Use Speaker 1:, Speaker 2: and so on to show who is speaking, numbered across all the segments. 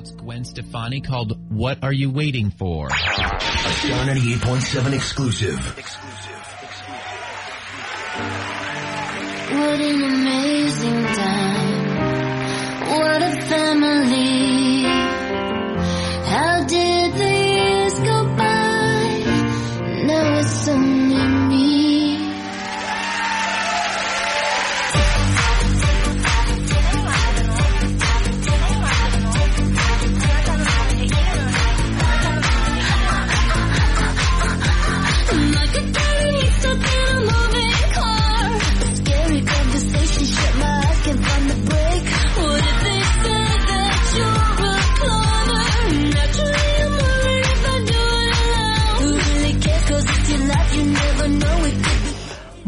Speaker 1: No Doubt's Gwen Stefani called What Are You Waiting For?
Speaker 2: A Star 98.7 exclusive.
Speaker 3: What an amazing time. What a family. How did the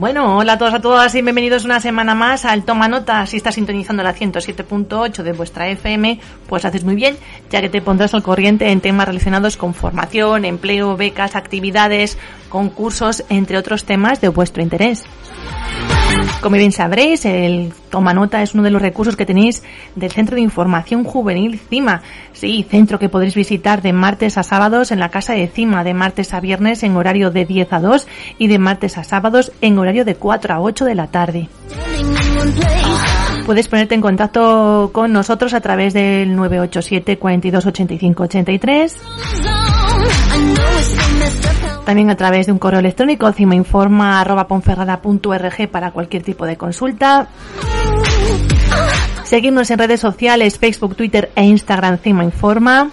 Speaker 4: Bueno, hola a todos, a todas y bienvenidos una semana más al Toma Nota. Si estás sintonizando la 107.8 de vuestra FM, pues haces muy bien, ya que te pondrás al corriente en temas relacionados con formación, empleo, becas, actividades, concursos, entre otros temas de vuestro interés. Como bien sabréis, el Toma Nota es uno de los recursos que tenéis del Centro de Información Juvenil CIMA. Sí, centro que podréis visitar de martes a sábados en la casa de CIMA, de martes a viernes en horario de 10 a 2 y de martes a sábados en horario de 4 a 8 de la tarde. Puedes ponerte en contacto con nosotros a través del 987 42 85 83 También a través de un correo electrónico cimainforma.ponferrada.org para cualquier tipo de consulta. Seguirnos en redes sociales, Facebook, Twitter e Instagram Cima Informa.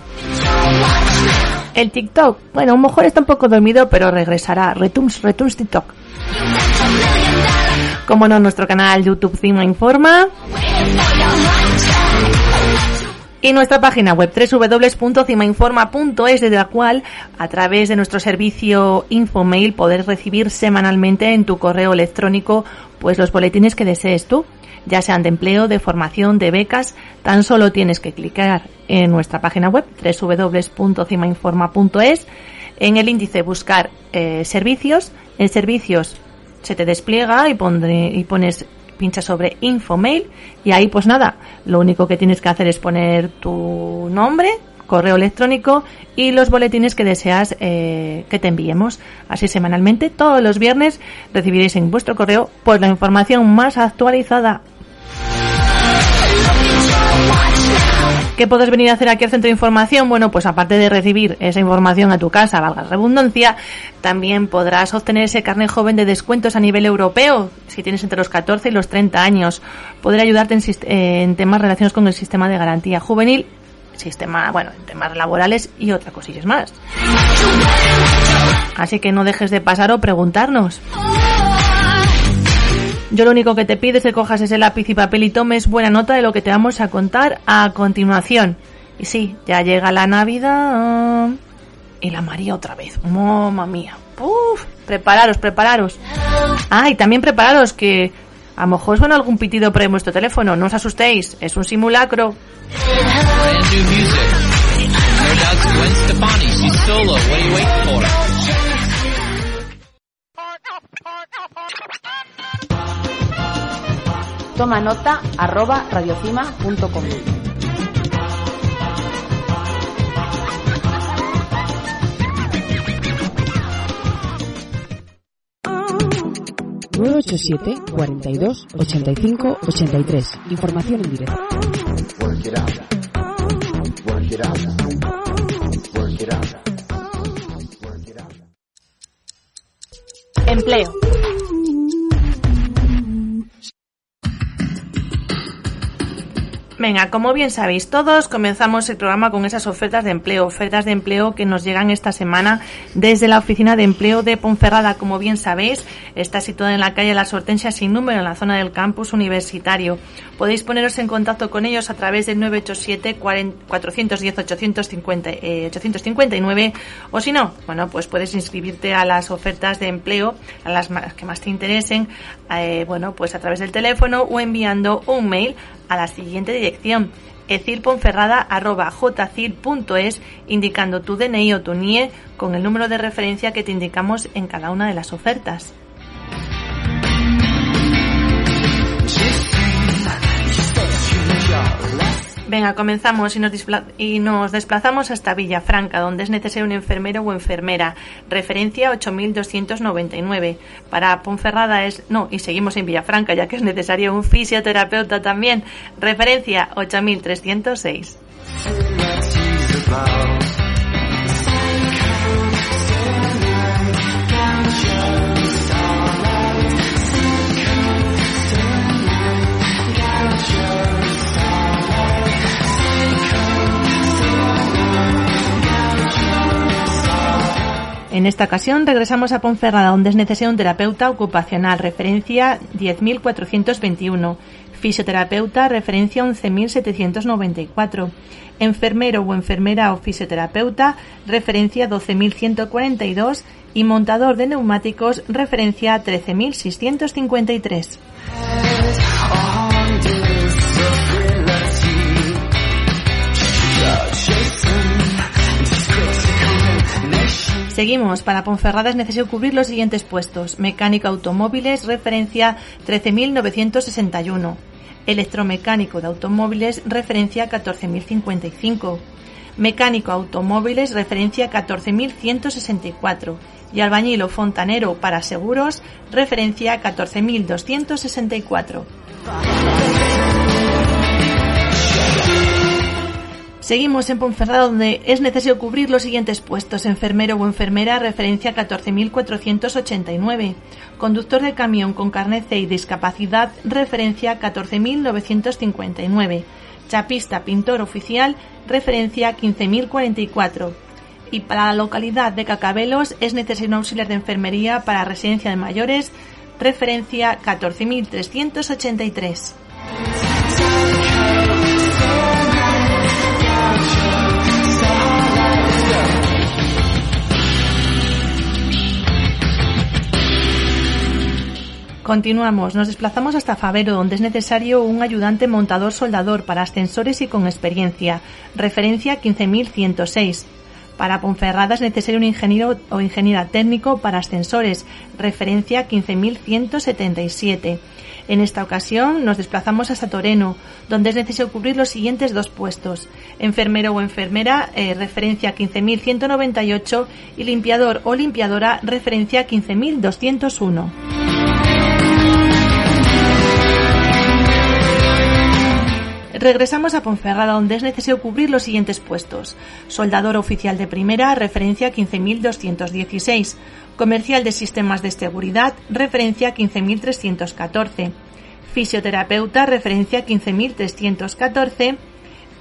Speaker 4: El TikTok, bueno, a lo mejor está un poco dormido, pero regresará. Retuns, retuns TikTok. Como no, nuestro canal YouTube Cima Informa. Y nuestra página web www.cimainforma.es desde la cual a través de nuestro servicio Infomail podrás recibir semanalmente en tu correo electrónico pues los boletines que desees tú, ya sean de empleo, de formación, de becas, tan solo tienes que clicar en nuestra página web www.cimainforma.es en el índice buscar eh, servicios, en servicios se te despliega y, pondré, y pones pincha sobre Infomail y ahí pues nada, lo único que tienes que hacer es poner tu nombre, correo electrónico y los boletines que deseas eh, que te enviemos. Así semanalmente, todos los viernes recibiréis en vuestro correo pues la información más actualizada. ¿Qué puedes venir a hacer aquí al centro de información? Bueno, pues aparte de recibir esa información a tu casa, valga la redundancia, también podrás obtener ese carnet joven de descuentos a nivel europeo, si tienes entre los 14 y los 30 años. Poder ayudarte en, en temas relacionados con el sistema de garantía juvenil, sistema, bueno, en temas laborales y otras cosillas más. Así que no dejes de pasar o preguntarnos. Yo lo único que te pido es que cojas ese lápiz y papel y tomes buena nota de lo que te vamos a contar a continuación. Y sí, ya llega la Navidad. Y la María otra vez. Mamma mía. Uf, prepararos, prepararos. Ah, y también prepararos que a lo mejor suena algún pitido por ahí vuestro teléfono. No os asustéis, es un simulacro.
Speaker 5: Toma nota arroba radiocima.com.
Speaker 6: nueve ocho siete 42 85 83. Información en directo.
Speaker 2: Work
Speaker 4: Venga, como bien sabéis todos, comenzamos el programa con esas ofertas de empleo, ofertas de empleo que nos llegan esta semana desde la Oficina de Empleo de Ponferrada. Como bien sabéis, está situada en la calle Las Hortensias sin número, en la zona del campus universitario. Podéis poneros en contacto con ellos a través del 987 410 850, eh, 859 o si no, bueno, pues puedes inscribirte a las ofertas de empleo, a las que más te interesen, eh, bueno, pues a través del teléfono o enviando un mail a la siguiente dirección ecirponferrada.jcir.es indicando tu DNI o tu NIE con el número de referencia que te indicamos en cada una de las ofertas. Venga, comenzamos y nos, desplazamos hasta Villafranca, donde es necesario un enfermero o enfermera. Referencia 8299. Para Ponferrada es. No, y seguimos en Villafranca, ya que es necesario un fisioterapeuta también. Referencia 8306. En esta ocasión regresamos a Ponferrada, donde es necesario un terapeuta ocupacional, referencia 10.421. Fisioterapeuta, referencia 11.794. Enfermero o enfermera o fisioterapeuta, referencia 12.142. Y montador de neumáticos, referencia 13.653. Seguimos. Para Ponferrada es necesario cubrir los siguientes puestos. Mecánico automóviles, referencia 13.961. Electromecánico de automóviles, referencia 14.055. Mecánico automóviles, referencia 14.164. Y albañil o fontanero para seguros, referencia 14.264. Seguimos en Ponferrada donde es necesario cubrir los siguientes puestos. Enfermero o enfermera, referencia 14.489. Conductor de camión con carnet C y discapacidad, referencia 14.959. Chapista, pintor oficial, referencia 15.044. Y para la localidad de Cacabelos es necesario un auxiliar de enfermería para residencia de mayores, referencia 14.383. Continuamos, nos desplazamos hasta Favero, donde es necesario un ayudante montador soldador para ascensores y con experiencia, referencia 15106. Para Ponferrada es necesario un ingeniero o ingeniera técnico para ascensores, referencia 15177. En esta ocasión nos desplazamos hasta Toreno, donde es necesario cubrir los siguientes dos puestos. Enfermero o enfermera, eh, referencia 15.198 y limpiador o limpiadora, referencia 15.201. Regresamos a Ponferrada, donde es necesario cubrir los siguientes puestos. Soldador oficial de primera, referencia 15.216. Comercial de sistemas de seguridad, referencia 15.314. Fisioterapeuta, referencia 15.314.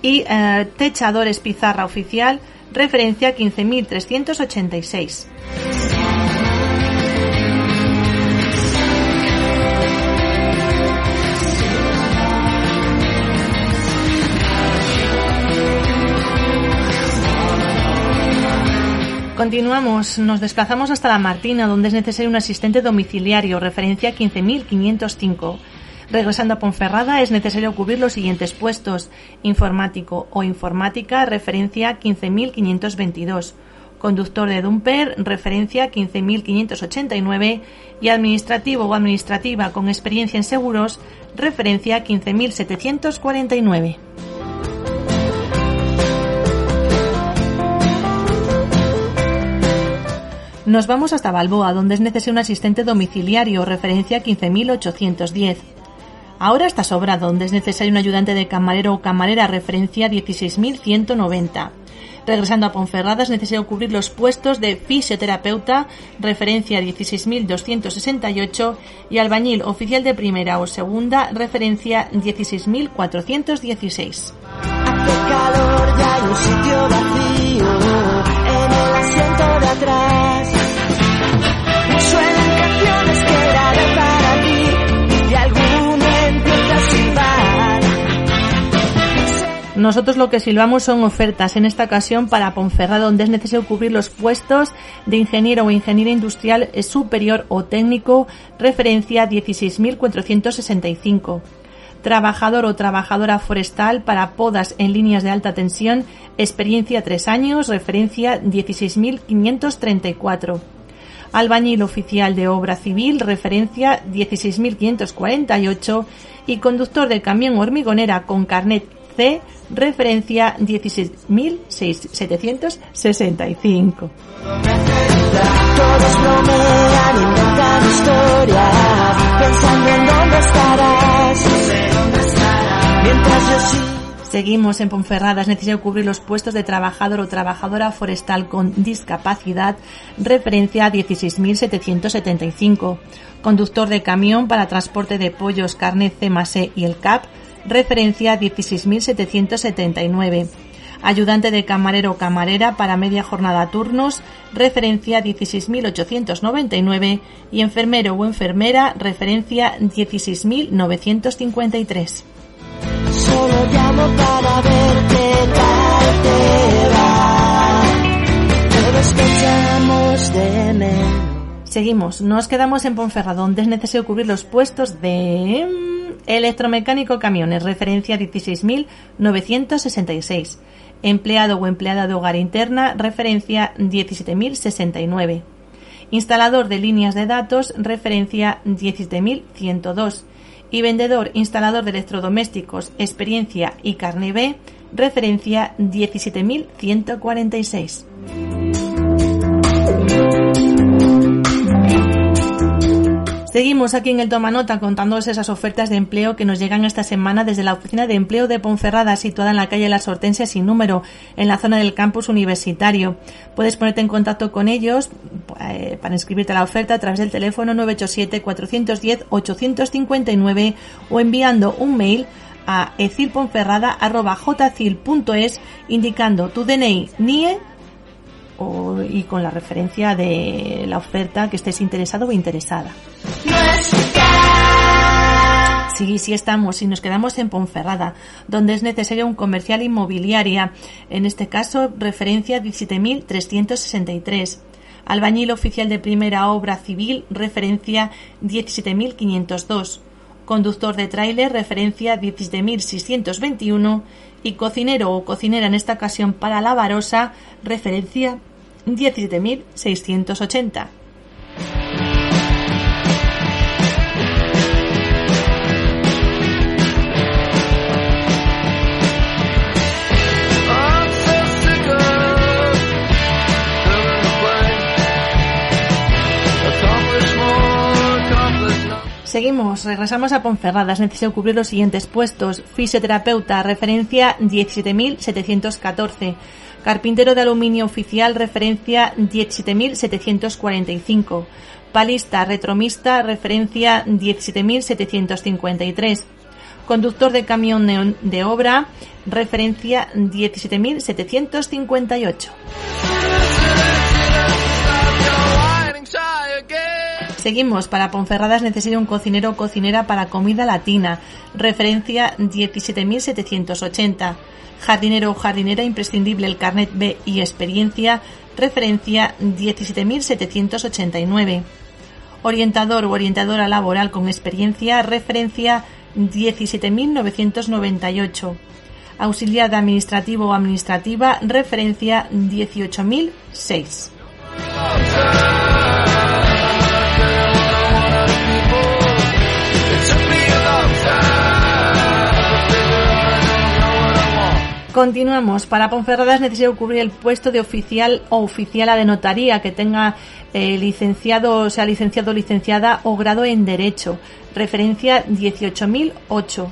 Speaker 4: Y eh, techadores pizarra oficial, referencia 15.386. Continuamos, nos desplazamos hasta La Martina, donde es necesario un asistente domiciliario, referencia 15.505. Regresando a Ponferrada es necesario cubrir los siguientes puestos. Informático o informática, referencia 15.522. Conductor de Dumper, referencia 15.589. Y administrativo o administrativa con experiencia en seguros, referencia 15.749. Nos vamos hasta Balboa, donde es necesario un asistente domiciliario, referencia 15.810. Ahora está Sobra, donde es necesario un ayudante de camarero o camarera, referencia 16.190. Regresando a Ponferrada es necesario cubrir los puestos de fisioterapeuta, referencia 16.268, y albañil oficial de primera o segunda, referencia 16.416.
Speaker 3: Hace calor y hay un sitio vacío en el asiento de atrás.
Speaker 4: Nosotros lo que silbamos son ofertas, en esta ocasión para Ponferrada, donde es necesario cubrir los puestos de ingeniero o ingeniera industrial eh, superior o técnico, referencia 16.465. Trabajador o trabajadora forestal para podas en líneas de alta tensión, experiencia 3 años, referencia 16.534. Albañil oficial de obra civil, referencia 16.548. Y conductor de camión hormigonera con carnet C, referencia 16.765.
Speaker 3: Todos historias, pensando en dónde estarás. Mientras yo sí.
Speaker 4: Seguimos en Ponferrada, es necesario cubrir los puestos de trabajador o trabajadora forestal con discapacidad, referencia 16.775. Conductor de camión para transporte de pollos, carne C más E y el CAP, referencia 16.779. Ayudante de camarero o camarera para media jornada turnos, referencia 16.899 y enfermero o enfermera, referencia 16.953.
Speaker 3: Solo llamo para ver. Todos de menos.
Speaker 4: Seguimos, nos quedamos en Ponferrada, donde es necesario cubrir los puestos de mm, electromecánico camiones, referencia 16.966. Empleado o empleada de hogar interna, referencia 17.069. Instalador de líneas de datos, referencia 17.102. Y vendedor, instalador de electrodomésticos, experiencia y carne B, referencia 17.146. Seguimos aquí en el Toma Nota contándoos esas ofertas de empleo que nos llegan esta semana desde la Oficina de Empleo de Ponferrada, situada en la calle Las Hortensias sin número, en la zona del campus universitario. Puedes ponerte en contacto con ellos eh, para inscribirte a la oferta a través del teléfono 987-410-859 o enviando un mail a ecilponferrada.jcil.es indicando tu DNI, NIE y con la referencia de la oferta que estés interesado o interesada. Sí, sí estamos y nos quedamos en Ponferrada, donde es necesario un comercial inmobiliaria, en este caso referencia 17.363. Albañil oficial de primera obra civil, referencia 17.502. Conductor de tráiler, referencia 17.621. Y cocinero o cocinera en esta ocasión para la varosa, referencia 17.680.
Speaker 7: I'm so sick of filling the blank. Accomplish more, accomplish less.
Speaker 4: Seguimos, regresamos a Ponferrada. Es necesario cubrir los siguientes puestos. Fisioterapeuta, referencia 17.714. Carpintero de aluminio oficial, referencia 17.745. Palista, retromista, referencia 17.753. Conductor de camión de- obra, referencia 17.758. Seguimos, para Ponferrada es necesario un cocinero o cocinera para comida latina, referencia 17.780. Jardinero o jardinera imprescindible el carnet B y experiencia, referencia 17.789. Orientador o orientadora laboral con experiencia, referencia 17.998. Auxiliar administrativo o administrativa, referencia 18.006. Continuamos. Para Ponferrada es necesario cubrir el puesto de oficial o oficiala de notaría que tenga eh, licenciado, o sea, licenciado o licenciada o grado en Derecho. Referencia 18.008.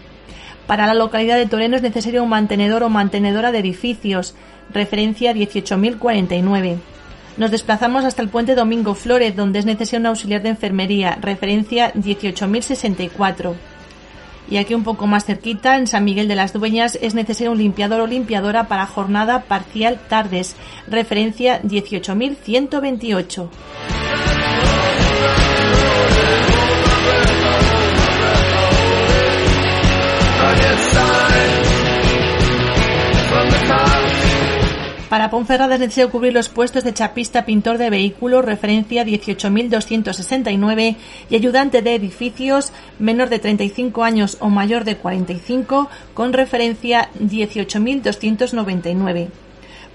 Speaker 4: Para la localidad de Toreno es necesario un mantenedor o mantenedora de edificios, referencia 18.049. Nos desplazamos hasta el puente Domingo Flores, donde es necesario un auxiliar de enfermería, referencia 18.064. Y aquí un poco más cerquita, en San Miguel de las Dueñas, es necesario un limpiador o limpiadora para jornada parcial tardes, referencia 18.128. Para Ponferrada es necesario cubrir los puestos de chapista pintor de vehículos, referencia 18.269, y ayudante de edificios menor de 35 años o mayor de 45, con referencia 18.299.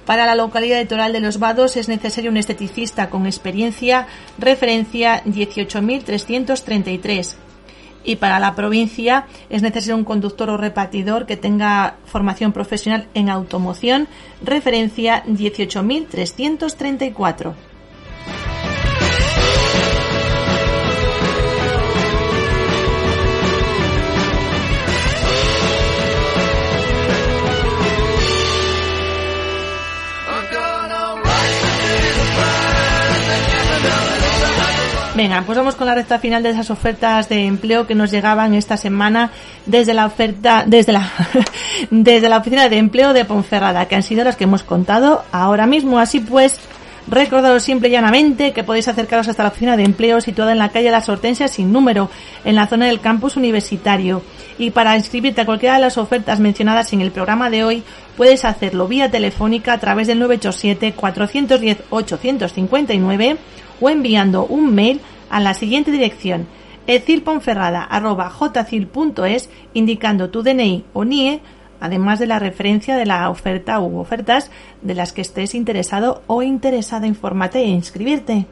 Speaker 4: Para la localidad de Toral de los Vados es necesario un esteticista con experiencia, referencia 18.333 y para la provincia es necesario un conductor o repartidor que tenga formación profesional en automoción, referencia 18.334. Venga, pues vamos con la recta final de esas ofertas de empleo que nos llegaban esta semana desde la oferta, desde la, desde la oficina de empleo de Ponferrada, que han sido las que hemos contado ahora mismo. Así pues, recordaros simple y llanamente que podéis acercaros hasta la oficina de empleo situada en la calle Las Hortensias sin número, en la zona del campus universitario. Y para inscribirte a cualquiera de las ofertas mencionadas en el programa de hoy, puedes hacerlo vía telefónica a través del 987 410 859 o enviando un mail a la siguiente dirección ecilponferrada.jcil.es indicando tu DNI o NIE, además de la referencia de la oferta u ofertas de las que estés interesado o interesada. Infórmate e inscribirte.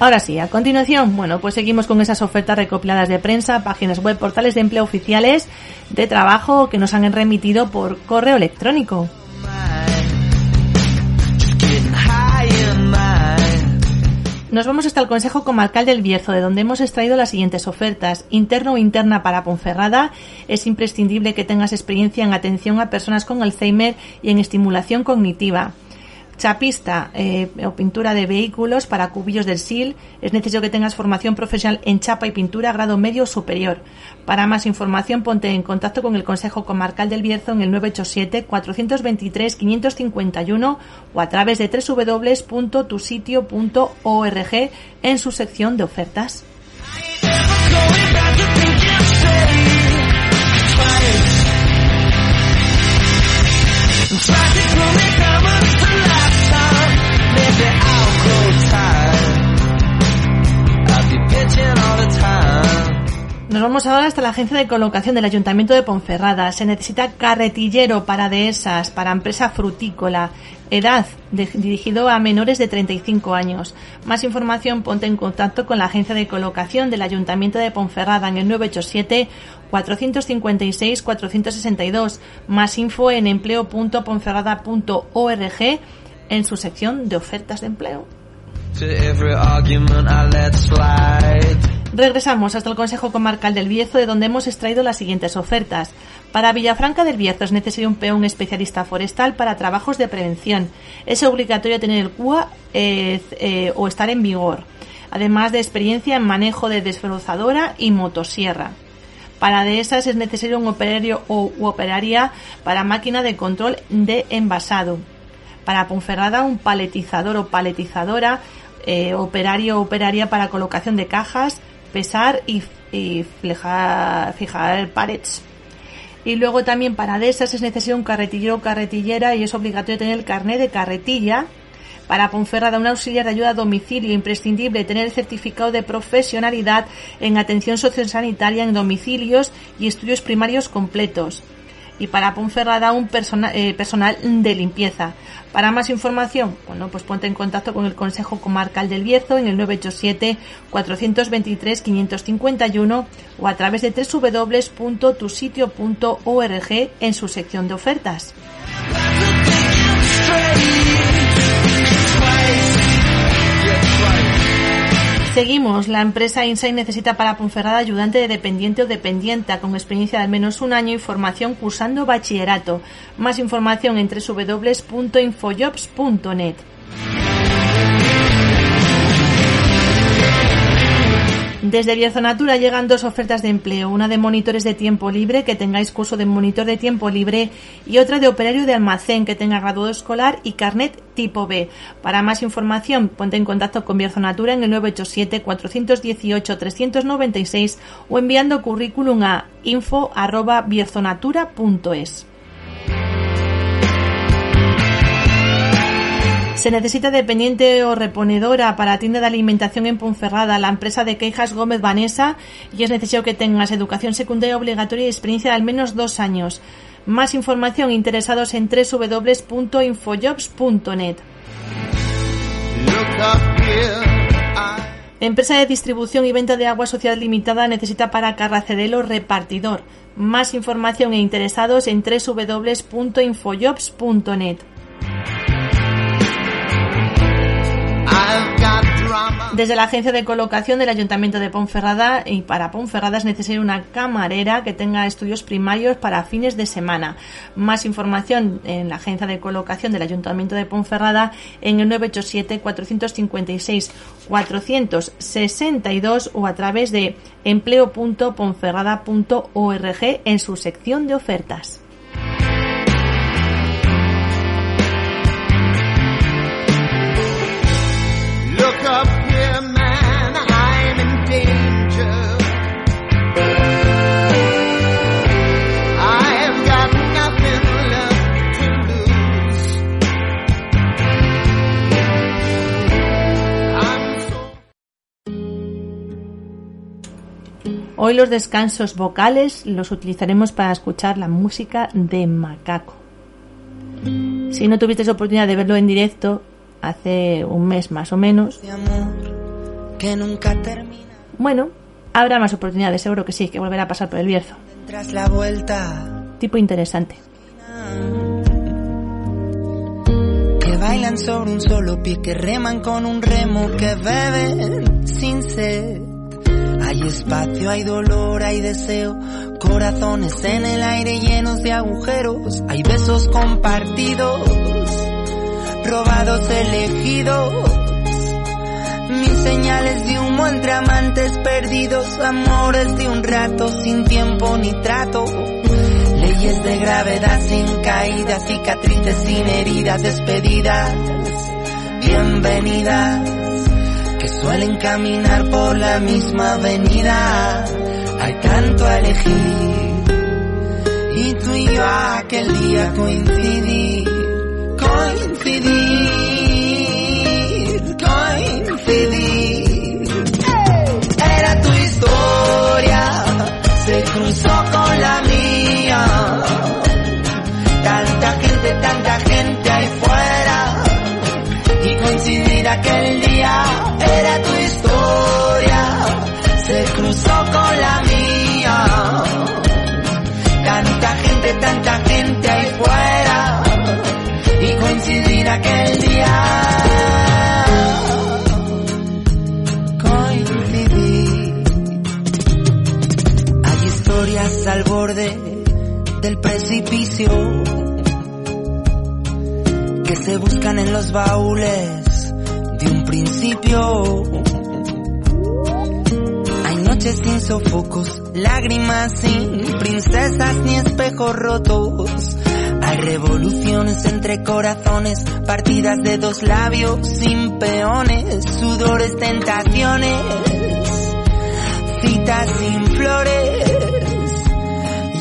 Speaker 4: Ahora sí, a continuación, bueno, pues seguimos con esas ofertas recopiladas de prensa, páginas web, portales de empleo oficiales de trabajo que nos han remitido por correo electrónico. Nos vamos hasta el Consejo Comarcal del Bierzo, de donde hemos extraído las siguientes ofertas. Interno o interna para Ponferrada. Es imprescindible que tengas experiencia en atención a personas con Alzheimer y en estimulación cognitiva. Chapista eh, o pintura de vehículos para cubillos del SIL. Es necesario que tengas formación profesional en chapa y pintura grado medio superior. Para más información ponte en contacto con el Consejo Comarcal del Bierzo en el 987-423-551 o a través de www.tusitio.org en su sección de ofertas. Nos vamos ahora hasta la agencia de colocación del Ayuntamiento de Ponferrada. Se necesita carretillero para dehesas, para empresa frutícola, edad dirigido a menores de 35 años. Más información ponte en contacto con la agencia de colocación del Ayuntamiento de Ponferrada en el 987 456 462. Más info en empleo.ponferrada.org en su sección de ofertas de empleo. Regresamos hasta el Consejo Comarcal del Bierzo, de donde hemos extraído las siguientes ofertas. Para Villafranca del Bierzo es necesario un peón especialista forestal para trabajos de prevención. Es obligatorio tener el CUA eh, eh, o estar en vigor, además de experiencia en manejo de desbrozadora y motosierra. Para dehesas es necesario un operario o operaria para máquina de control de envasado. Para Ponferrada un paletizador o paletizadora, eh, operario o operaria para colocación de cajas, pesar y, y flejar- fijar palets. Y luego también para dehesas es necesario un carretillero o carretillera y es obligatorio tener el carnet de carretilla. Para Ponferrada, un auxiliar de ayuda a domicilio imprescindible tener el certificado de profesionalidad en atención sociosanitaria en domicilios y estudios primarios completos. Y para Ponferrada, un persona- eh, personal de limpieza. Para más información, bueno, pues ponte en contacto con el Consejo Comarcal del Bierzo en el 987 423 551 o a través de www.tusitio.org en su sección de ofertas. Seguimos. La empresa Insight necesita para Ponferrada ayudante de dependiente o dependienta con experiencia de al menos un año y formación cursando bachillerato. Más información en www.infojobs.net. Desde Bierzonatura llegan dos ofertas de empleo, una de monitores de tiempo libre, que tengáis curso de monitor de tiempo libre, y otra de operario de almacén, que tenga graduado escolar y carnet tipo B. Para más información, ponte en contacto con Bierzonatura en el 987-418-396 o enviando currículum a info.bierzonatura.es. Se necesita dependiente o reponedora para tienda de alimentación en Ponferrada, la empresa de quejas Gómez Vanessa, y es necesario que tengas educación secundaria obligatoria y experiencia de al menos dos años. Más información interesados en www.infojobs.net. Empresa de distribución y venta de agua social limitada necesita para Carracedelo repartidor. Más información e interesados en www.infojobs.net. Desde la agencia de colocación del Ayuntamiento de Ponferrada y para Ponferrada es necesaria una camarera que tenga estudios primarios para fines de semana. Más información en la agencia de colocación del Ayuntamiento de Ponferrada en el 987 456 462 o a través de empleo.ponferrada.org en su sección de ofertas. Hoy los descansos vocales los utilizaremos para escuchar la música de Macaco. Si no tuvisteis oportunidad de verlo en directo hace un mes más o menos,
Speaker 8: de amor que nunca termina.
Speaker 4: bueno, habrá más oportunidades, seguro que sí, que volverá a pasar por el Bierzo.
Speaker 8: La vuelta,
Speaker 4: Tipo interesante.
Speaker 8: que bailan sobre un solo pie, que reman con un remo, que beben sin sed. Hay espacio, hay dolor, hay deseo, corazones en el aire llenos de agujeros, hay besos compartidos, robados elegidos. Mil señales de humo entre amantes perdidos, amores de un rato sin tiempo ni trato. Leyes de gravedad sin caídas, cicatrices sin heridas, despedidas, bienvenidas, que suelen caminar por la misma avenida. Hay tanto a elegir, y tú y yo aquel día coincidí, coincidir, se buscan en los baúles de un principio. Hay noches sin sofocos, lágrimas sin princesas ni espejos rotos. Hay revoluciones entre corazones, partidas de dos labios sin peones, sudores, tentaciones, citas sin flores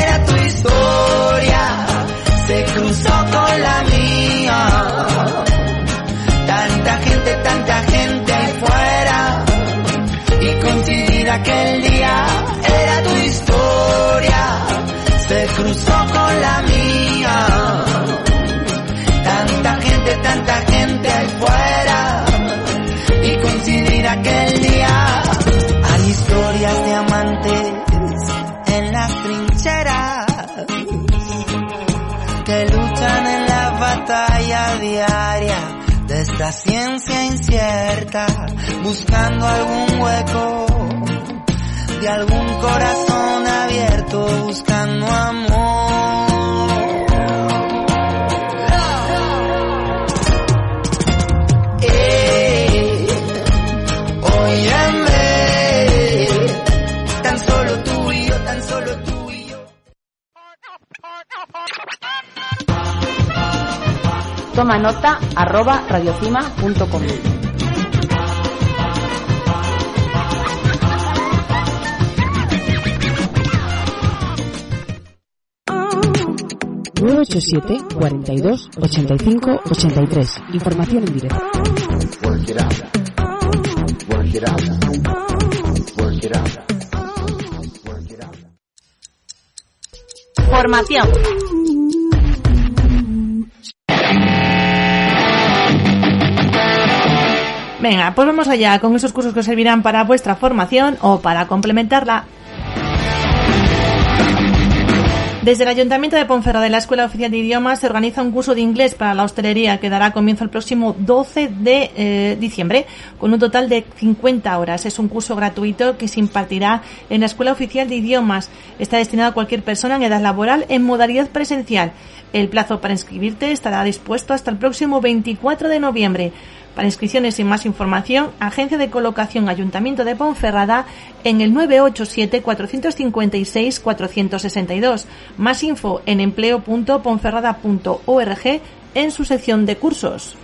Speaker 8: Era tu historia, se cruzó con la mía. Tanta gente, tanta gente fuera. Y coincidir aquel día, era tu historia, se cruzó con la mía. Esta ciencia incierta, buscando algún hueco de algún corazón abierto, buscando amor.
Speaker 5: Toma nota arroba radiocima.com.
Speaker 6: nueve ocho siete 42 85 83. Información en directo.
Speaker 2: Work
Speaker 4: Venga, pues vamos allá con esos cursos que os servirán para vuestra formación o para complementarla. Desde el Ayuntamiento de Ponferrada y la Escuela Oficial de Idiomas se organiza un curso de inglés para la hostelería que dará comienzo el próximo 12 de eh, diciembre con un total de 50 horas. Es un curso gratuito que se impartirá en la Escuela Oficial de Idiomas. Está destinado a cualquier persona en edad laboral en modalidad presencial. El plazo para inscribirte estará dispuesto hasta el próximo 24 de noviembre. Para inscripciones y más información, Agencia de Colocación Ayuntamiento de Ponferrada en el 987-456-462. Más info en empleo.ponferrada.org en su sección de cursos.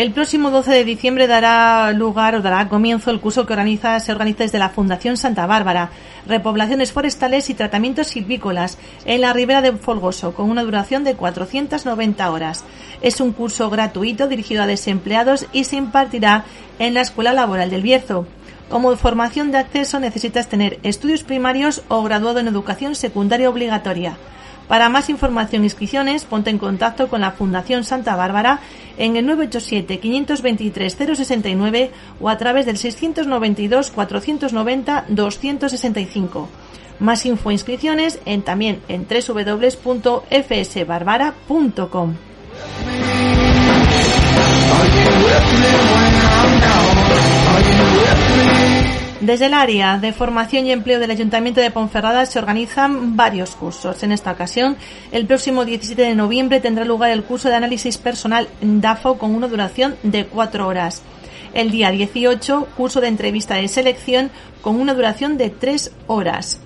Speaker 4: El próximo 12 de diciembre dará lugar o dará comienzo el curso que organiza, se organiza desde la Fundación Santa Bárbara, repoblaciones forestales y tratamientos silvícolas en la ribera de Folgoso, con una duración de 490 horas. Es un curso gratuito dirigido a desempleados y se impartirá en la Escuela Laboral del Bierzo. Como formación de acceso necesitas tener estudios primarios o graduado en educación secundaria obligatoria. Para más información e inscripciones, ponte en contacto con la Fundación Santa Bárbara en el 987-523-069 o a través del 692-490-265. Más info e inscripciones en, también en www.fsbarbara.com. Desde el área de formación y empleo del Ayuntamiento de Ponferrada se organizan varios cursos. En esta ocasión, el próximo 17 de noviembre tendrá lugar el curso de análisis personal DAFO con una duración de cuatro horas. El día 18, curso de entrevista de selección con una duración de tres horas.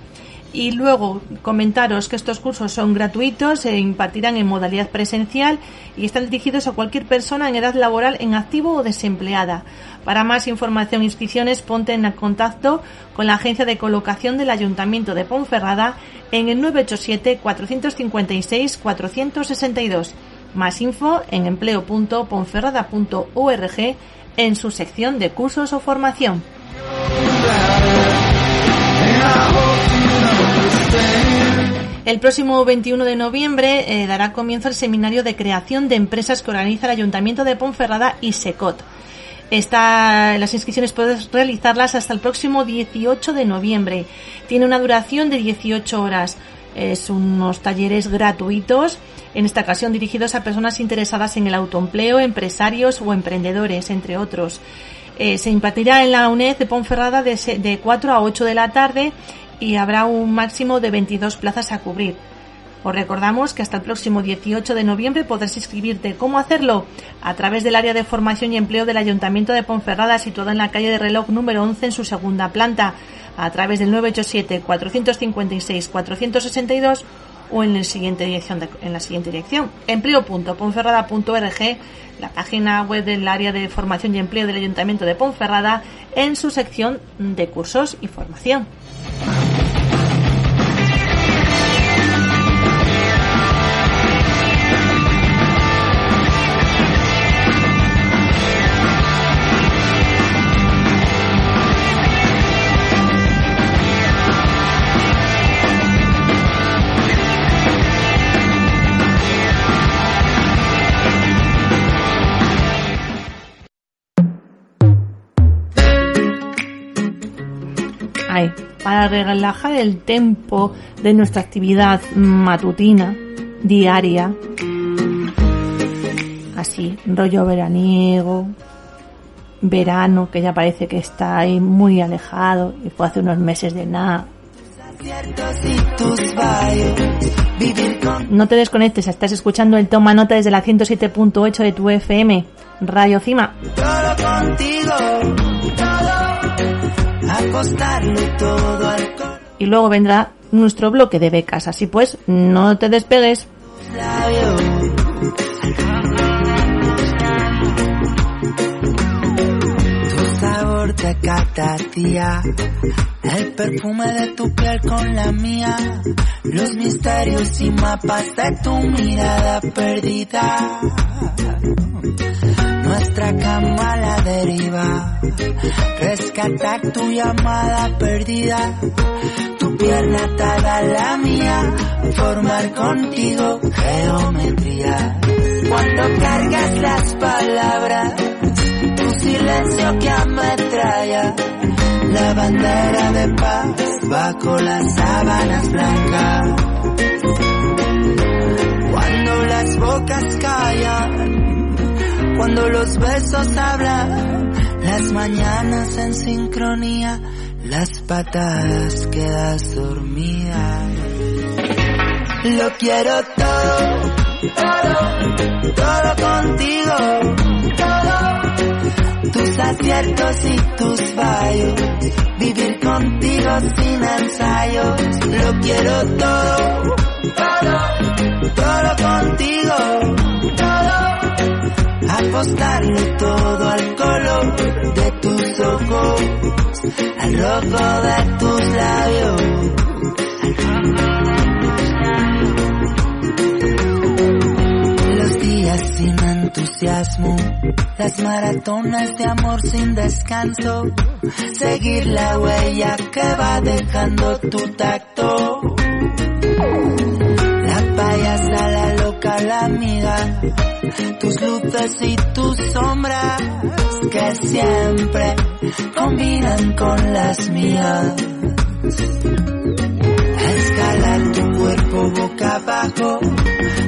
Speaker 4: Y luego comentaros que estos cursos son gratuitos, se impartirán en modalidad presencial y están dirigidos a cualquier persona en edad laboral en activo o desempleada. Para más información e inscripciones ponte en contacto con la agencia de colocación del Ayuntamiento de Ponferrada en el 987 456 462. Más info en empleo.ponferrada.org en su sección de cursos o formación. El próximo 21 de noviembre eh, dará comienzo el seminario de creación de empresas que organiza el Ayuntamiento de Ponferrada y SECOT. Está, las inscripciones puedes realizarlas hasta el próximo 18 de noviembre. Tiene una duración de 18 horas. Es unos talleres gratuitos, en esta ocasión dirigidos a personas interesadas en el autoempleo, empresarios o emprendedores, entre otros. Eh, se impartirá en la UNED de Ponferrada de, de 4 a 8 de la tarde y habrá un máximo de 22 plazas a cubrir. Os recordamos que hasta el próximo 18 de noviembre podrás inscribirte. ¿Cómo hacerlo? A través del área de formación y empleo del Ayuntamiento de Ponferrada, situada en la calle de reloj número 11 en su segunda planta, a través del 987-456-462 o en, el siguiente dirección en la siguiente dirección. empleo.ponferrada.org, la página web del área de formación y empleo del Ayuntamiento de Ponferrada, en su sección de cursos y formación. Para relajar el tempo de nuestra actividad matutina, diaria, así, rollo veraniego, verano, que ya parece que está ahí muy alejado y fue hace unos meses de nada. No te desconectes, estás escuchando el Toma Nota desde la 107.8 de tu FM, Radio Cima.
Speaker 8: Apostarlo todo al
Speaker 4: Y luego vendrá nuestro bloque de becas, así pues, no te despegues.
Speaker 8: labio. Tu sabor te capta, tía. El perfume de tu piel con la mía. Los misterios y mapas de tu mirada perdida. Nuestra cama la deriva. Rescatar tu llamada perdida. Tu pierna atada a la mía. Formar contigo geometría. Cuando cargas las palabras, tu silencio que ametralla. La bandera de paz bajo las sábanas blancas. Cuando las bocas callan, cuando los besos hablan, las mañanas en sincronía, las patadas quedas dormida. Lo quiero todo, todo, todo contigo, todo, tus aciertos y tus fallos, vivir contigo sin ensayos. Lo quiero todo, todo, todo contigo, todo, apostarle todo al color de tus ojos, al rojo de tus labios. Los días sin entusiasmo, las maratonas de amor sin descanso, seguir la huella que va dejando tu tacto. Tus luces y tus sombras que siempre combinan con las mías. Escalar tu cuerpo boca abajo,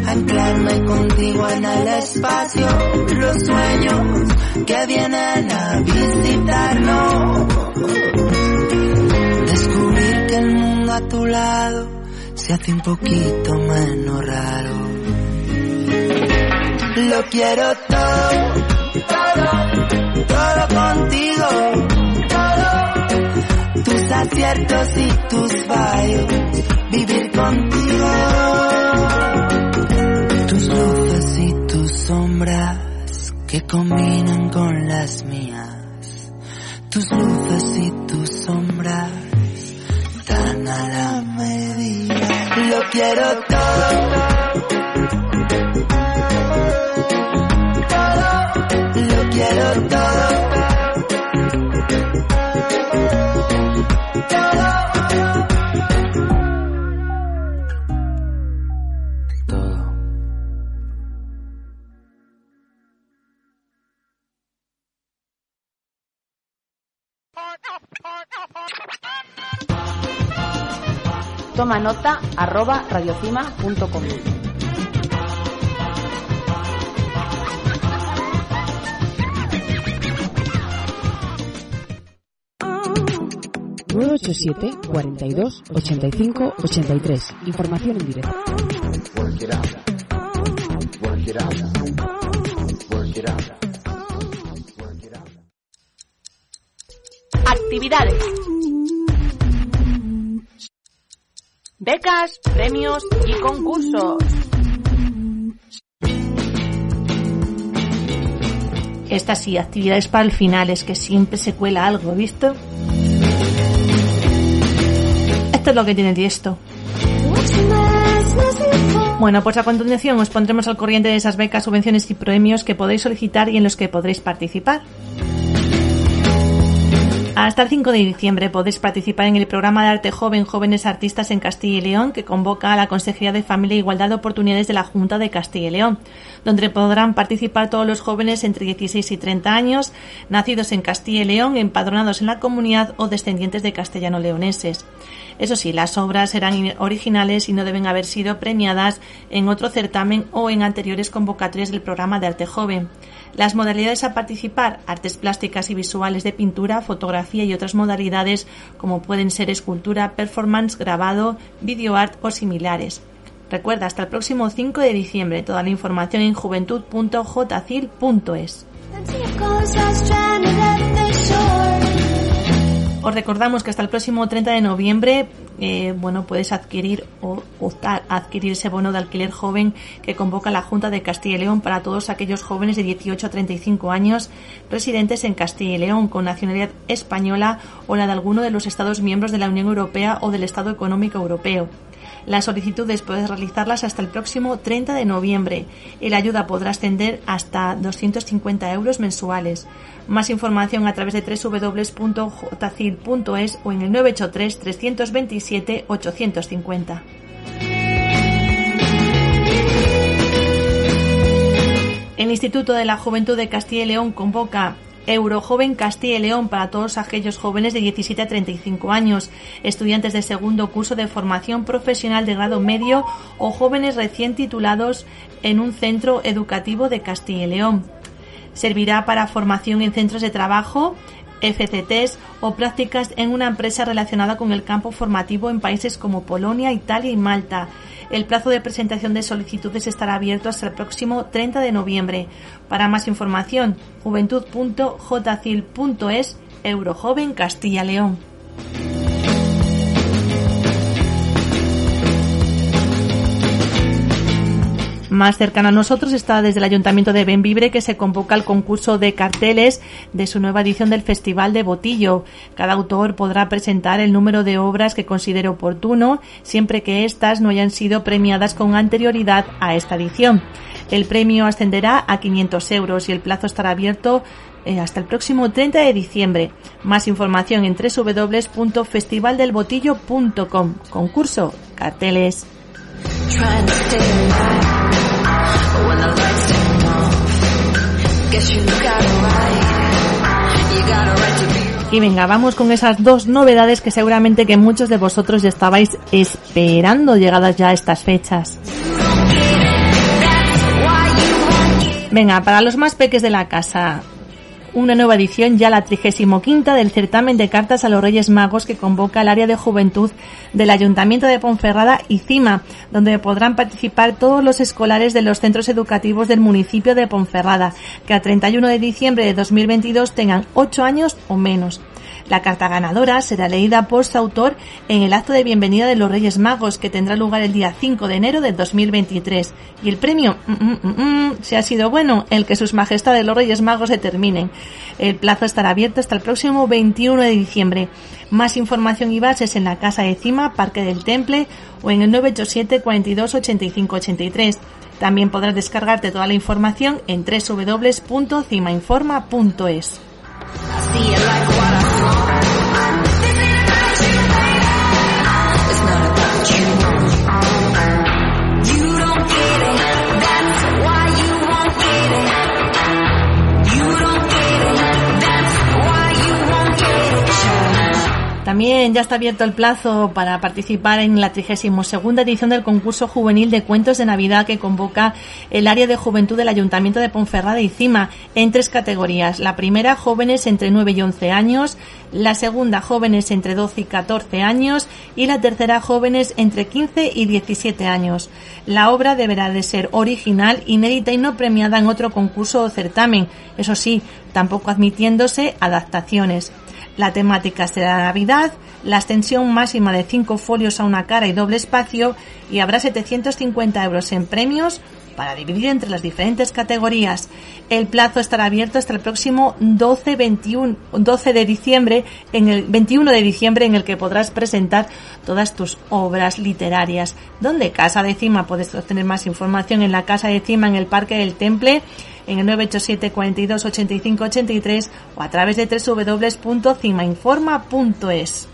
Speaker 8: anclarme contigo en el espacio, los sueños que vienen a visitarnos. Descubrir que el mundo a tu lado se hace un poquito menos raro. Lo quiero todo, todo, todo contigo, todo, tus aciertos y tus fallos, vivir contigo, tus luces y tus sombras que combinan con las mías, tus luces y tus sombras tan a la medida. Lo quiero todo.
Speaker 5: Toma nota arroba radiocima.com.
Speaker 6: nueve ocho siete 42 85 83. Información en directo.
Speaker 2: Work
Speaker 4: Becas, premios y concursos. Estas sí, actividades para el final, es que siempre se cuela algo, ¿visto? Esto es lo que tiene esto. Bueno, pues a continuación os pondremos al corriente de esas becas, subvenciones y premios que podéis solicitar y en los que podréis participar. Hasta el 5 de diciembre podéis participar en el programa de arte joven Jóvenes Artistas en Castilla y León que convoca a la Consejería de Familia e Igualdad de Oportunidades de la Junta de Castilla y León, donde podrán participar todos los jóvenes entre 16 y 30 años, nacidos en Castilla y León, empadronados en la comunidad o descendientes de castellano-leoneses. Eso sí, las obras serán in- originales y no deben haber sido premiadas en otro certamen o en anteriores convocatorias del programa de arte joven. Las modalidades a participar, artes plásticas y visuales de pintura, fotografía y otras modalidades como pueden ser escultura, performance, grabado, videoart o similares. Recuerda, hasta el próximo 5 de diciembre, toda la información en juventud.jcil.es. Os recordamos que hasta el próximo 30 de noviembre, eh, bueno, puedes adquirir o optar a adquirir ese bono de alquiler joven que convoca la Junta de Castilla y León para todos aquellos jóvenes de 18 a 35 años residentes en Castilla y León con nacionalidad española o la de alguno de los Estados miembros de la Unión Europea o del Estado Económico Europeo. Las solicitudes puedes realizarlas hasta el próximo 30 de noviembre la ayuda podrá ascender hasta 250 euros mensuales. Más información a través de www.jcil.es o en el 983 327 850. El Instituto de la Juventud de Castilla y León convoca Eurojoven Castilla y León para todos aquellos jóvenes de 17 a 35 años, estudiantes de segundo curso de formación profesional de grado medio o jóvenes recién titulados en un centro educativo de Castilla y León. Servirá para formación en centros de trabajo, FCTs o prácticas en una empresa relacionada con el campo formativo en países como Polonia, Italia y Malta. El plazo de presentación de solicitudes estará abierto hasta el próximo 30 de noviembre. Para más información, juventud.jcil.es Eurojoven Castilla León. Más cercano a nosotros está desde el Ayuntamiento de Benvibre que se convoca el concurso de carteles de su nueva edición del Festival de Botillo. Cada autor podrá presentar el número de obras que considere oportuno, siempre que éstas no hayan sido premiadas con anterioridad a esta edición. El premio ascenderá a 500 euros y el plazo estará abierto eh, hasta el próximo 30 de diciembre. Más información en www.festivaldelbotillo.com. Concurso, carteles.
Speaker 3: When the lights turn off, guess you got a right. You got a right to be.
Speaker 4: Y venga, vamos con esas dos novedades que seguramente que muchos de vosotros ya estabais esperando llegadas ya a estas fechas. Venga, para los más peques de la casa, una nueva edición, ya la 35 del certamen de cartas a los Reyes Magos que convoca el área de juventud del Ayuntamiento de Ponferrada y CIMA, donde podrán participar todos los escolares de los centros educativos del municipio de Ponferrada, que a 31 de diciembre de 2022 tengan 8 años o menos. La carta ganadora será leída por su autor en el acto de bienvenida de los Reyes Magos que tendrá lugar el día 5 de enero de 2023. Y el premio, mm, mm, mm, mm, si ha sido bueno, el que sus majestades los Reyes Magos determinen. El plazo estará abierto hasta el próximo 21 de diciembre. Más información y bases en la Casa de Cima, Parque del Temple o en el 987 42 85 83. También podrás descargarte toda la información en www.cimainforma.es.
Speaker 3: See it like what I saw.
Speaker 4: También ya está abierto el plazo para participar en la 32 edición del concurso juvenil de cuentos de Navidad que convoca el área de juventud del Ayuntamiento de Ponferrada y Cima en tres categorías. La primera, jóvenes entre 9 y 11 años, la segunda, jóvenes entre 12 y 14 años y la tercera, jóvenes entre 15 y 17 años. La obra deberá de ser original, inédita y no premiada en otro concurso o certamen, eso sí, tampoco admitiéndose adaptaciones. La temática será Navidad, la extensión máxima de 5 folios a una cara y doble espacio y habrá 750 euros en premios para dividir entre las diferentes categorías. El plazo estará abierto hasta el próximo 12, 21, 12 de diciembre, en el 21 de diciembre en el que podrás presentar todas tus obras literarias. Donde Casa de Cima puedes obtener más información en la Casa de Cima en el Parque del Temple en el 987 42 85 83 o a través de www.cimainforma.es.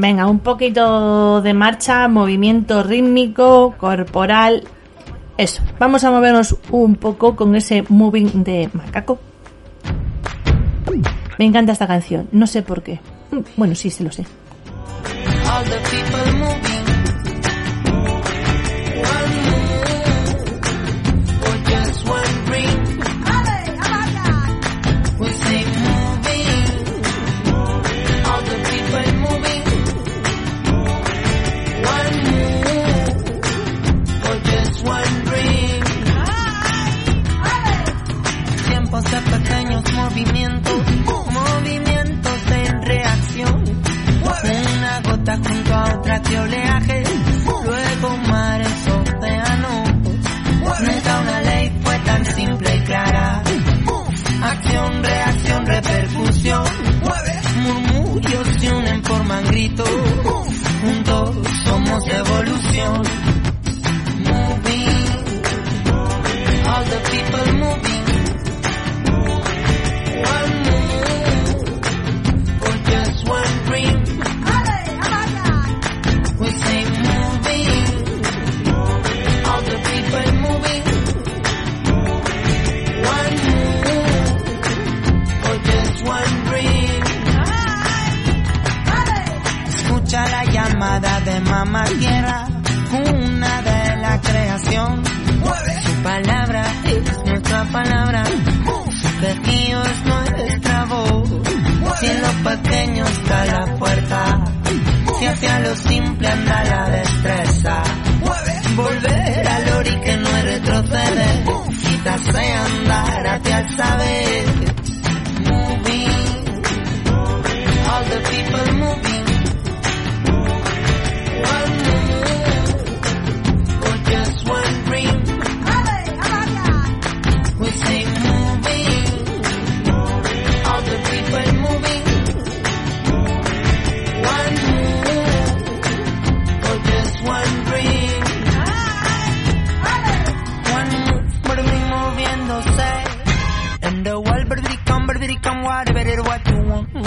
Speaker 4: Venga, un poquito de marcha, movimiento rítmico, corporal. Eso, vamos a movernos un poco con ese moving de macaco. Me encanta esta canción, no sé por qué. Bueno, sí, se lo sé.
Speaker 8: Junto a otra que oleaje, luego mares, océanos. Nunca una ley fue tan simple y clara. Acción, reacción, repercusión. Murmullos se unen, forman gritos. Juntos somos evolución. Moving, all the people moving. Llamada de mamá tierra, una de la creación. Su palabra es nuestra palabra, su quejío es nuestra voz. Si en lo pequeño está la puerta, si hacia lo simple anda la destreza. Volver al ori que no es retroceder, quitarse andar hacia el saber. Moving, all the people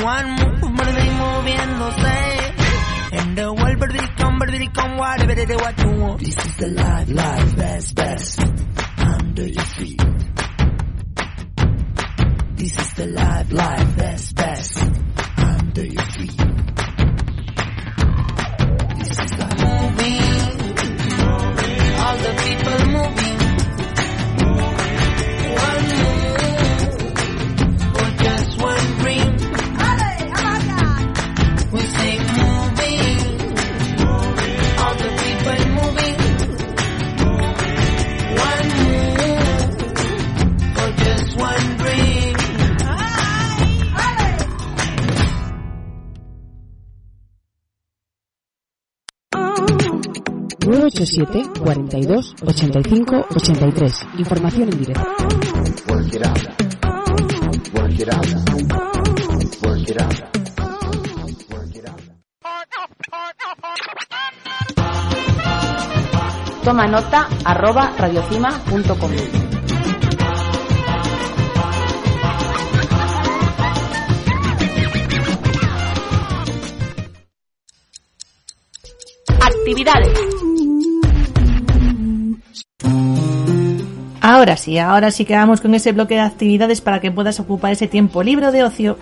Speaker 8: One move, moving, moviéndose. And the world, but it come, but it come, whatever it what you want.
Speaker 9: This is the life, life, best, best, under your feet. This is the life, life,
Speaker 6: 987 42 85 83. Información en directo.
Speaker 5: Toma nota arroba radiocima.com. Actividades.
Speaker 4: Ahora sí, ahora sí que vamos con ese bloque de actividades para que puedas ocupar ese tiempo libre de ocio.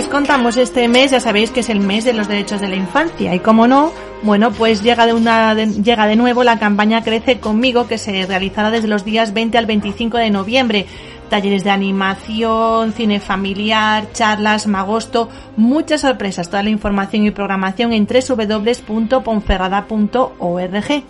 Speaker 4: Les contamos este mes, ya sabéis que es el mes de los derechos de la infancia y como no, bueno, pues llega de una llega de nuevo la campaña Crece conmigo que se realizará desde los días 20 al 25 de noviembre. Talleres de animación, cine familiar, charlas, magosto, muchas sorpresas. Toda la información y programación en www.ponferrada.org.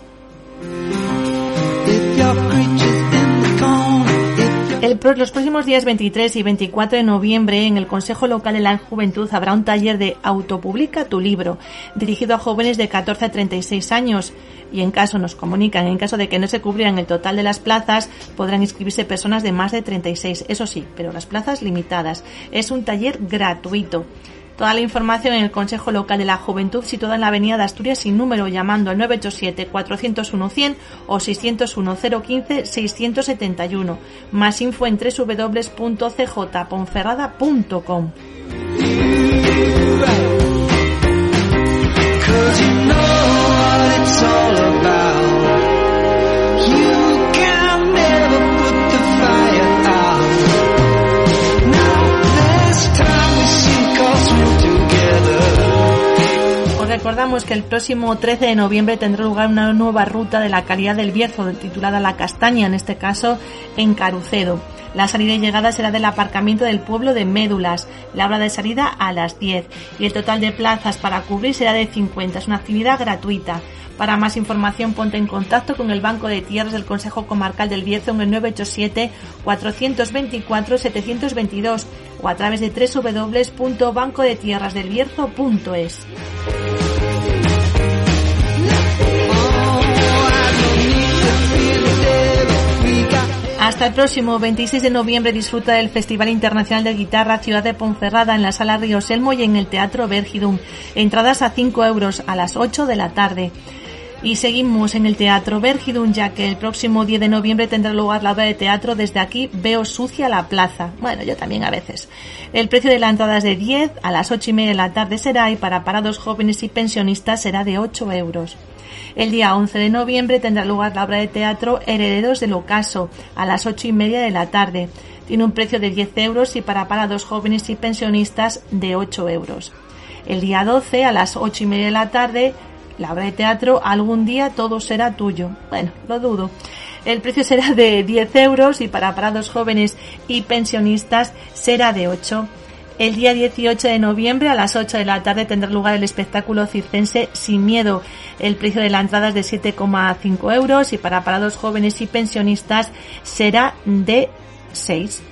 Speaker 4: El los próximos días 23 y 24 de noviembre en el Consejo Local de la Juventud habrá un taller de Autopublica tu libro, dirigido a jóvenes de 14 a 36 años. Y en caso nos comunican, en caso de que no se cubrieran el total de las plazas, podrán inscribirse personas de más de 36. Eso sí, pero las plazas limitadas. Es un taller gratuito. Toda la información en el Consejo Local de la Juventud situada en la Avenida de Asturias sin número llamando al 987-401-100 o 601-015-671. Más info en www.cjponferrada.com.
Speaker 8: Cause you know what it's all about.
Speaker 4: Recordamos que el próximo 13 de noviembre tendrá lugar una nueva ruta de la calidad del Bierzo titulada La Castaña, en este caso en Carucedo. La salida y llegada será del aparcamiento del pueblo de Médulas, la hora de salida a las 10 y el total de plazas para cubrir será de 50. Es una actividad gratuita. Para más información ponte en contacto con el Banco de Tierras del Consejo Comarcal del Bierzo en el 987-424-722 o a través de www.bancodetierrasdelbierzo.es. Hasta el próximo 26 de noviembre disfruta del Festival Internacional de Guitarra Ciudad de Ponferrada en la Sala Río Selmo y en el Teatro Vergidum. Entradas a 5 euros a las 8 de la tarde. Y seguimos en el Teatro Vergidum ya que el próximo 10 de noviembre tendrá lugar la obra de teatro Desde aquí veo sucia la plaza. Bueno, yo también a veces. El precio de la entrada es de 10, a las 8 y media de la tarde será y para parados jóvenes y pensionistas será de 8 euros. El día 11 de noviembre tendrá lugar la obra de teatro Herederos del Ocaso a las 8 y media de la tarde. Tiene un precio de 10 euros y para parados jóvenes y pensionistas de 8 euros. El día 12 a las 8 y media de la tarde la obra de teatro Algún día todo será tuyo. Bueno, lo dudo. El precio será de 10 euros y para parados jóvenes y pensionistas será de 8. El día 18 de noviembre a las 8 de la tarde tendrá lugar el espectáculo circense Sin Miedo. El precio de la entrada es de 7,5 euros y para parados jóvenes y pensionistas será de 6.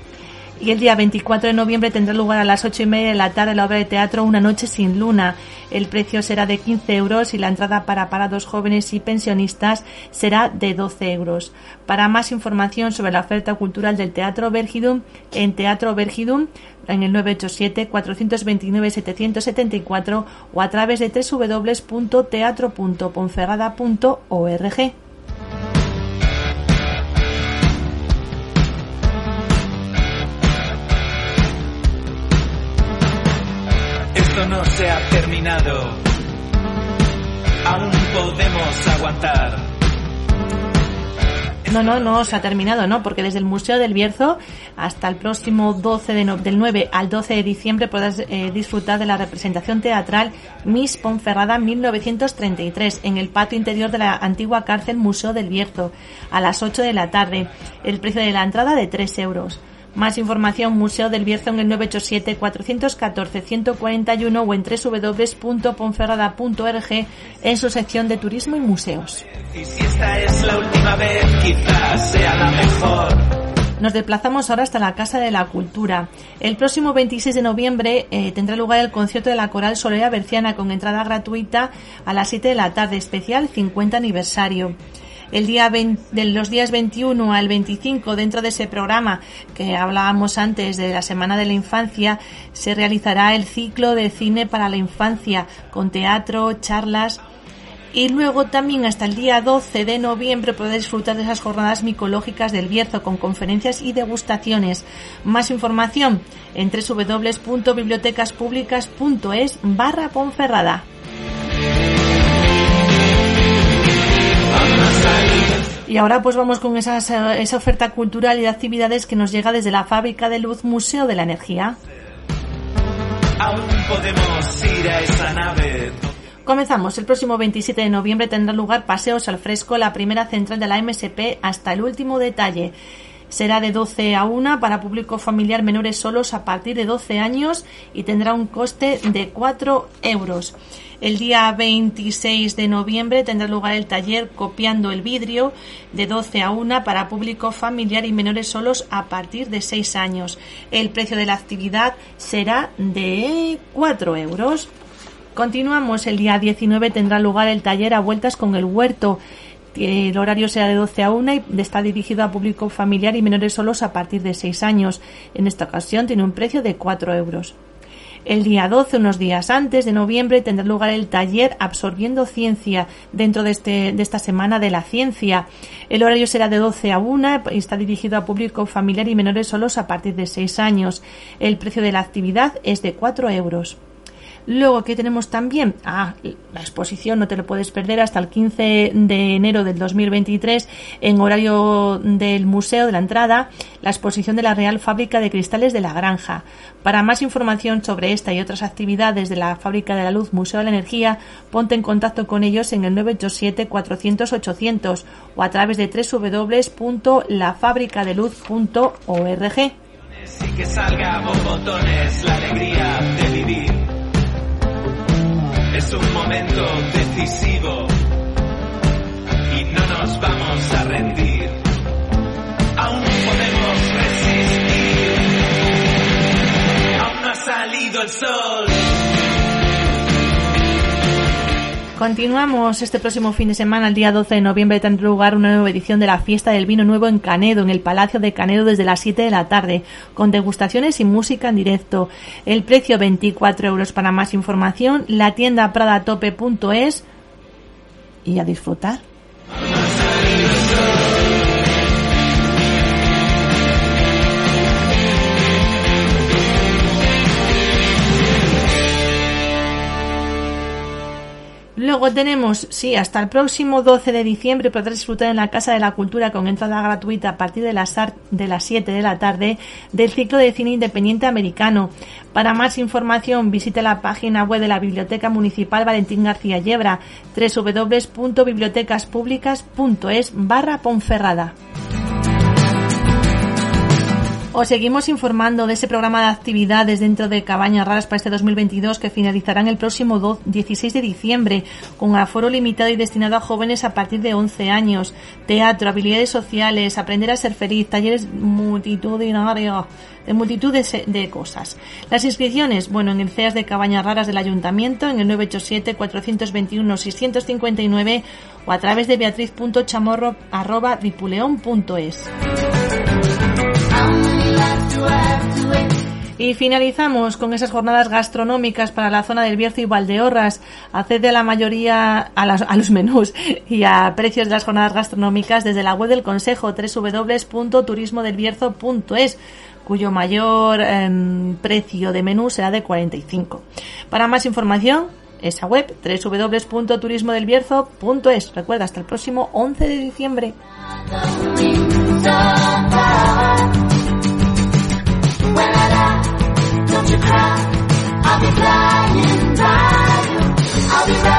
Speaker 4: Y el día 24 de noviembre tendrá lugar a las 8 y media de la tarde la obra de teatro Una noche sin luna. El precio será de 15 euros y la entrada para parados jóvenes y pensionistas será de 12 euros. Para más información sobre la oferta cultural del Teatro Vergidum, en Teatro Vergidum, en el 987-429-774 o a través de www.teatro.ponferrada.org.
Speaker 10: Esto no terminado. Aún podemos aguantar.
Speaker 4: No, no, no se ha terminado, ¿no? Porque desde el Museo del Bierzo hasta el próximo 12 de no- del 9 al 12 de diciembre podrás eh, disfrutar de la representación teatral Miss Ponferrada 1933 en el patio interior de la antigua cárcel Museo del Bierzo a las 8 de la tarde. El precio de la entrada de 3 euros. Más información Museo del Bierzo en el 987-414-141 o en www.ponferrada.org en su sección de turismo y museos.
Speaker 10: Y si esta es la última vez, quizás sea la mejor.
Speaker 4: Nos desplazamos ahora hasta la Casa de la Cultura. El próximo 26 de noviembre eh, tendrá lugar el concierto de la Coral Solera Berciana con entrada gratuita a las 7 de la tarde, especial 50 aniversario. El día 20 de los días 21 al 25, dentro de ese programa que hablábamos antes de la Semana de la Infancia, se realizará el ciclo de cine para la infancia con teatro, charlas y luego también hasta el día 12 de noviembre podéis disfrutar de esas jornadas micológicas del Bierzo con conferencias y degustaciones. Más información en www.bibliotecaspublicas.es barra Ponferrada. Y ahora pues vamos con esas, esa oferta cultural y de actividades que nos llega desde la Fábrica de Luz Museo de la Energía.
Speaker 10: Aún podemos ir a esa nave.
Speaker 4: Comenzamos. El próximo 27 de noviembre tendrá lugar Paseos al Fresco, la primera central de la MSP hasta el último detalle. Será de 12 a 1 para público familiar menores solos a partir de 12 años y tendrá un coste de 4 euros. El día 26 de noviembre tendrá lugar el taller Copiando el vidrio de 12 a 1 para público familiar y menores solos a partir de 6 años. El precio de la actividad será de 4 euros. Continuamos, el día 19 tendrá lugar el taller a vueltas con el huerto. El horario será de 12 a 1 y está dirigido a público familiar y menores solos a partir de 6 años. En esta ocasión tiene un precio de 4 euros. El día 12, unos días antes de noviembre, tendrá lugar el taller Absorbiendo Ciencia dentro de, este, de esta semana de la ciencia. El horario será de 12 a 1 y está dirigido a público familiar y menores solos a partir de 6 años. El precio de la actividad es de 4 euros. Luego, ¿qué tenemos también? Ah, la exposición no te lo puedes perder hasta el 15 de enero del 2023 en horario del museo de la entrada, la exposición de la Real Fábrica de Cristales de la Granja. Para más información sobre esta y otras actividades de la Fábrica de la Luz Museo de la Energía, ponte en contacto con ellos en el 987 400 800 o a través de www.lafabricadeluz.org.
Speaker 10: Sí que salga botones la alegría de vivir. Es un momento decisivo y no nos vamos a rendir. Aún podemos resistir. Aún no ha salido el sol.
Speaker 4: Continuamos este próximo fin de semana, el día 12 de noviembre, tendrá lugar una nueva edición de la Fiesta del Vino Nuevo en Canedo, en el Palacio de Canedo desde las 7 de la tarde, con degustaciones y música en directo. El precio 24 euros para más información, la tienda pradatope.es y a disfrutar. Luego tenemos, sí, hasta el próximo 12 de diciembre podrás disfrutar en la Casa de la Cultura con entrada gratuita a partir de las, de las 7 de la tarde del ciclo de cine independiente americano. Para más información visita la página web de la Biblioteca Municipal Valentín García Yebra www.bibliotecaspublicas.es barra Ponferrada. Os seguimos informando de ese programa de actividades dentro de Cabañas Raras para este 2022 que finalizarán el próximo do- 16 de diciembre con aforo limitado y destinado a jóvenes a partir de 11 años. Teatro, habilidades sociales, aprender a ser feliz, talleres multitudinarios, de multitud de, cosas. Las inscripciones, bueno, en el CEAS de Cabañas Raras del Ayuntamiento en el 987-421-659 o a través de beatriz.chamorro.ripuleón.es. Y finalizamos con esas jornadas gastronómicas para la zona del Bierzo y Valdeorras. Accede a la mayoría a, los menús y a precios de las jornadas gastronómicas desde la web del Consejo www.turismodelbierzo.es cuyo mayor em, precio de menú será de 45. Para más información, esa web www.turismodelbierzo.es. Recuerda, hasta el próximo 11 de diciembre.
Speaker 3: I'll be glad and I'll be right.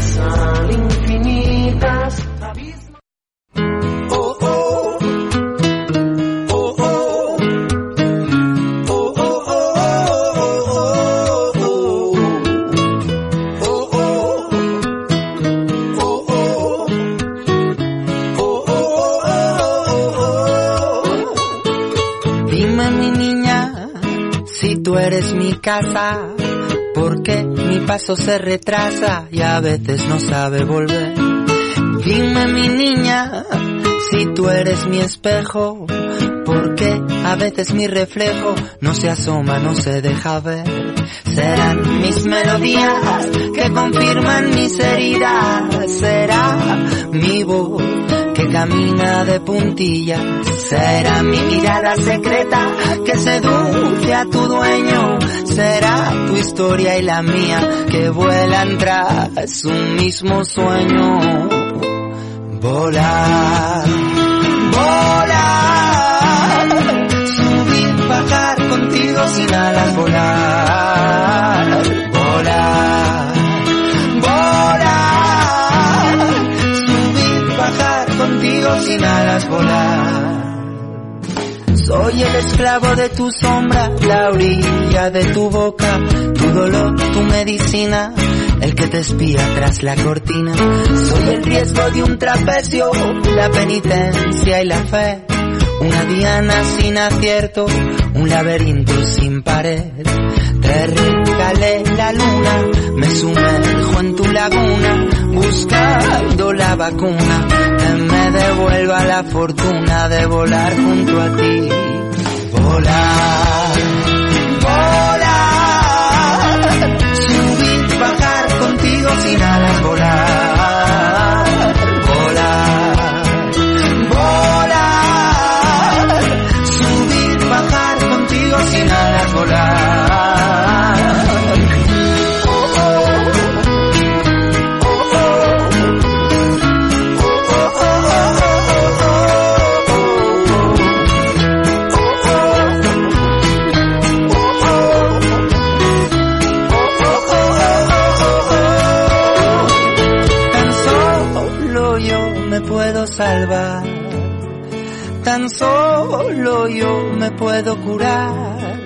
Speaker 7: sal infinitas. Oh oh. Oh, oh, oh. oh, oh. Oh, oh, oh, oh, oh, oh.
Speaker 8: Dime mi niña, si tú eres mi casa, ¿por qué? Mi paso se retrasa y a veces no sabe volver. Dime mi niña, si tú eres mi espejo, porque a veces mi reflejo no se asoma, no se deja ver. Serán mis melodías que confirman mis heridas, será mi voz que camina de puntillas, será mi mirada secreta que seduce a tu dueño, será tu historia y la mía que vuelan tras un mismo sueño. Volar, volar, subir, bajar contigo sin alas, volar, volar, volar, subir, bajar contigo sin alas, volar. Soy el esclavo de tu sombra, la orilla de tu boca, tu dolor, tu medicina, el que te espía tras la cortina. Soy el riesgo de un trapecio, la penitencia y la fe. Una diana sin acierto, un laberinto sin pared. Te regalé la luna, me sumerjo en tu laguna, buscando la vacuna que me devuelva la fortuna de volar junto a ti. Volar, volar, subir, bajar contigo sin alas, volar, puedo salvar. Tan solo yo me puedo curar.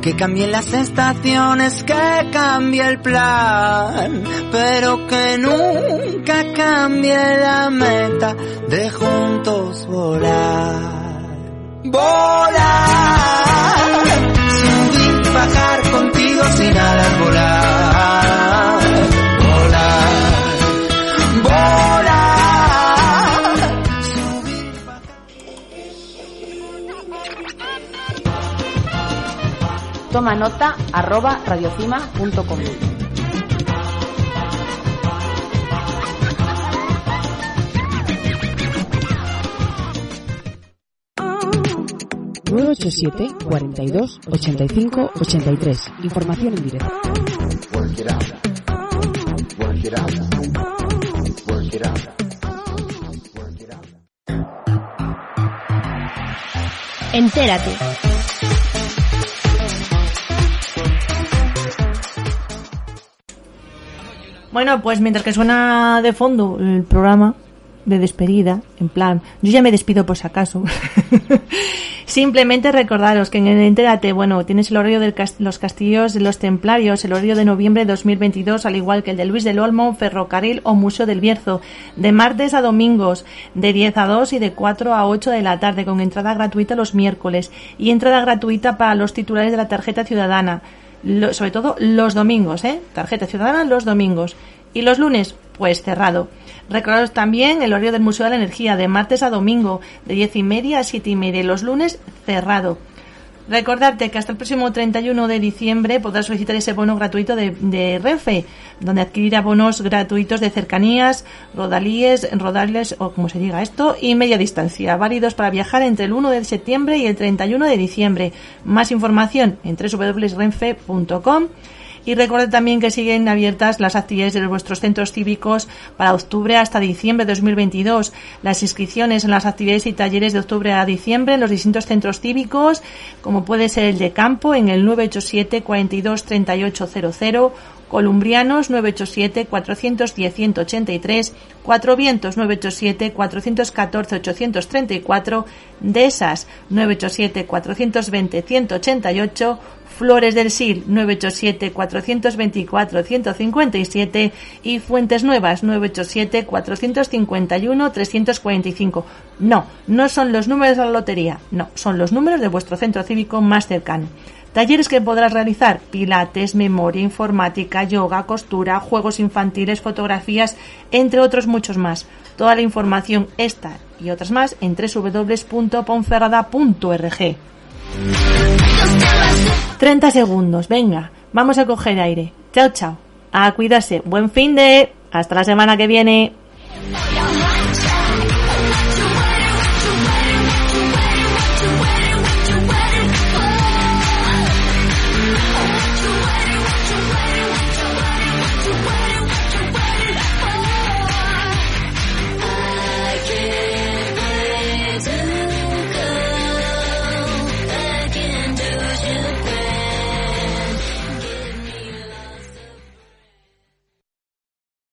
Speaker 8: Que cambien las estaciones, que cambie el plan, pero que nunca cambie la meta de juntos volar. Volar, subir, bajar contigo sin alas, volar. Volar, volar,
Speaker 5: Toma nota arroba radiocima.com.
Speaker 6: nueve ocho siete 42 85 83. Información en directo.
Speaker 2: Work
Speaker 4: Bueno, pues mientras que suena de fondo el programa de despedida, en plan, yo ya me despido por si acaso. Simplemente recordaros que en el Entérate, bueno, tienes el horario de los castillos de los templarios, el horario de noviembre de 2022, al igual que el de Luis del Olmo, Ferrocarril o Museo del Bierzo, de martes a domingos, de 10 a 2 y de 4 a 8 de la tarde, con entrada gratuita los miércoles y entrada gratuita para los titulares de la tarjeta ciudadana. Lo- sobre todo los domingos, ¿eh? Tarjeta ciudadana los domingos. Y los lunes, pues cerrado. Recordaros también el horario del Museo de la Energía, de martes a domingo, de 10 y media a 7 y media. Los lunes, cerrado. Recordarte que hasta el próximo 31 de diciembre podrás solicitar ese bono gratuito de, Renfe, donde adquirirá bonos gratuitos de cercanías, rodalíes, rodales o como se diga esto, y media distancia, válidos para viajar entre el 1 de septiembre y el 31 de diciembre. Más información en www.renfe.com. Y recuerden también que siguen abiertas las actividades de vuestros centros cívicos para octubre hasta diciembre de 2022. Las inscripciones en las actividades y talleres de octubre a diciembre en los distintos centros cívicos, como puede ser el de campo en el 987 42 3800, Columbrianos 987 410 183, Cuatro Vientos 987 414 834, Desas 987 420 188, Flores del Sil 987 424 157 y Fuentes Nuevas 987 451 345. No, no son los números de la lotería, no, son los números de vuestro centro cívico más cercano. Talleres que podrás realizar pilates, memoria, informática, yoga, costura, juegos infantiles, fotografías, entre otros muchos más. Toda la información esta y otras más en www.ponferrada.org. 30 segundos, venga, vamos a coger aire. Chao, chao. A cuidarse. Buen fin de... Hasta la semana que viene.